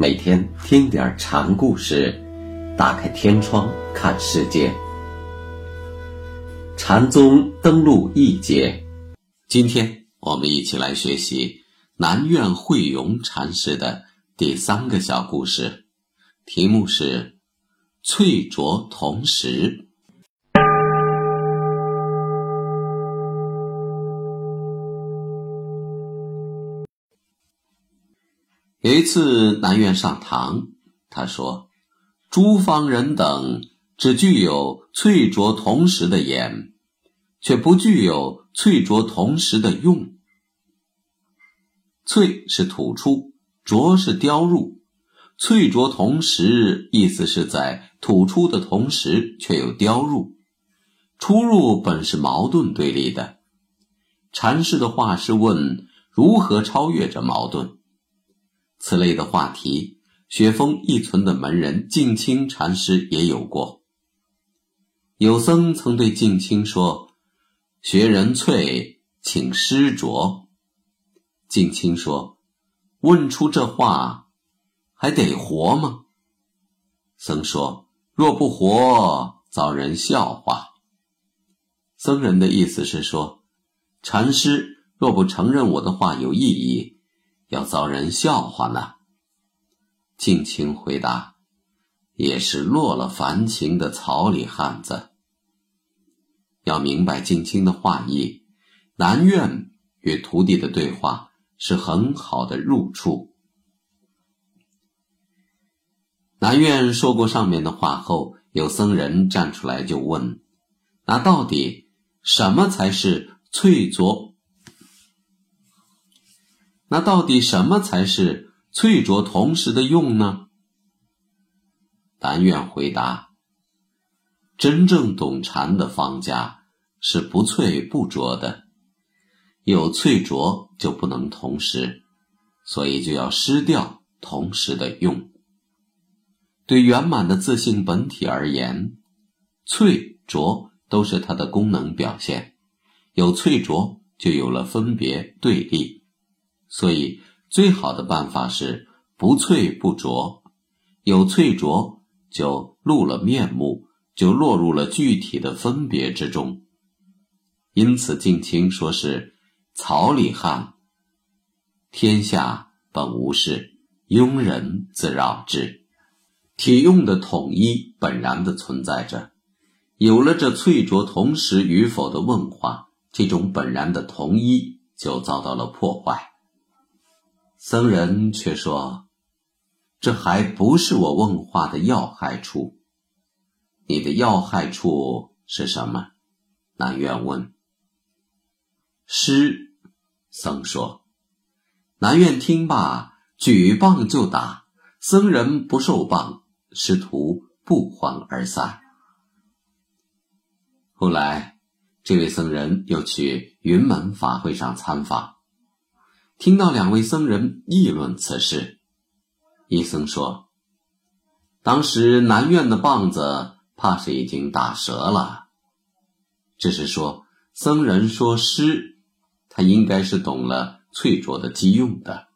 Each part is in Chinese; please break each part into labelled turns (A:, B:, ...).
A: 每天听点禅故事，打开天窗看世界。禅宗登陆一节，今天我们一起来学习南苑慧永禅师的第三个小故事，题目是“翠竹同时”。有一次，南院上堂，他说：“诸方人等只具有翠浊同时的眼，却不具有翠浊同时的用。翠是吐出，浊是雕入。翠浊同时，意思是在吐出的同时却又雕入，出入本是矛盾对立的。禅师的话是问如何超越这矛盾。”此类的话题，雪峰一存的门人净清禅师也有过。有僧曾对净清说：“学人翠，请师着。”净清说：“问出这话，还得活吗？”僧说：“若不活，遭人笑话。”僧人的意思是说，禅师若不承认我的话有意义。要遭人笑话呢？静清回答：“也是落了凡情的草里汉子。要明白静清的话意，南院与徒弟的对话是很好的入处。南院说过上面的话后，有僧人站出来就问：那到底什么才是翠浊？”那到底什么才是翠浊同时的用呢？南院回答：真正懂禅的方家是不翠不浊的，有翠浊就不能同时，所以就要失掉同时的用。对圆满的自性本体而言，翠浊都是它的功能表现，有翠浊就有了分别对立。所以，最好的办法是不翠不浊，有翠浊就露了面目，就落入了具体的分别之中。因此，静清说是草里汉，天下本无事，庸人自扰之。体用的统一本然的存在着，有了这翠浊同时与否的问话，这种本然的同一就遭到了破坏。僧人却说：“这还不是我问话的要害处。你的要害处是什么？”南院问。师，僧说。南院听罢，举棒就打。僧人不受棒，师徒不欢而散。后来，这位僧人又去云门法会上参访。听到两位僧人议论此事，一僧说：“当时南院的棒子怕是已经打折了。”这是说僧人说诗，他应该是懂了翠浊的机用的。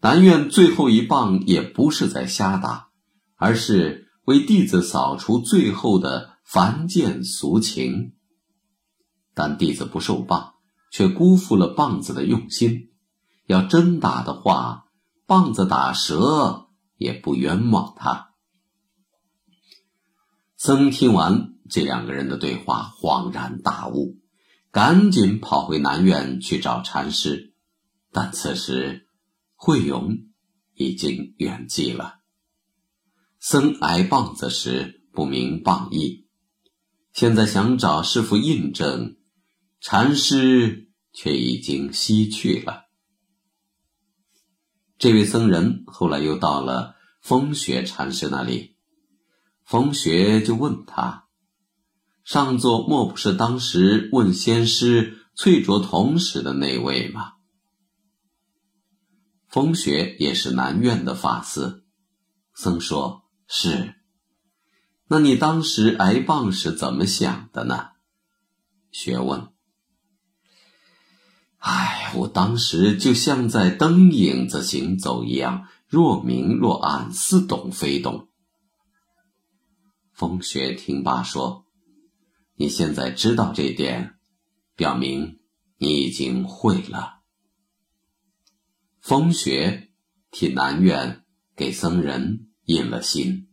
A: 南院最后一棒也不是在瞎打，而是为弟子扫除最后的凡见俗情。但弟子不受棒，却辜负了棒子的用心。要真打的话，棒子打折也不冤枉他。僧听完这两个人的对话，恍然大悟，赶紧跑回南院去找禅师。但此时慧永已经圆寂了。僧挨棒子时不明棒意，现在想找师傅印证，禅师却已经西去了。这位僧人后来又到了风雪禅师那里，风雪就问他：“上座莫不是当时问仙师翠竹同时的那位吗？”风雪也是南院的法师，僧说：“是。”那你当时挨棒时怎么想的呢？学问。唉，我当时就像在灯影子行走一样，若明若暗，似懂非懂。风雪听罢说：“你现在知道这点，表明你已经会了。”风雪替南院给僧人印了信。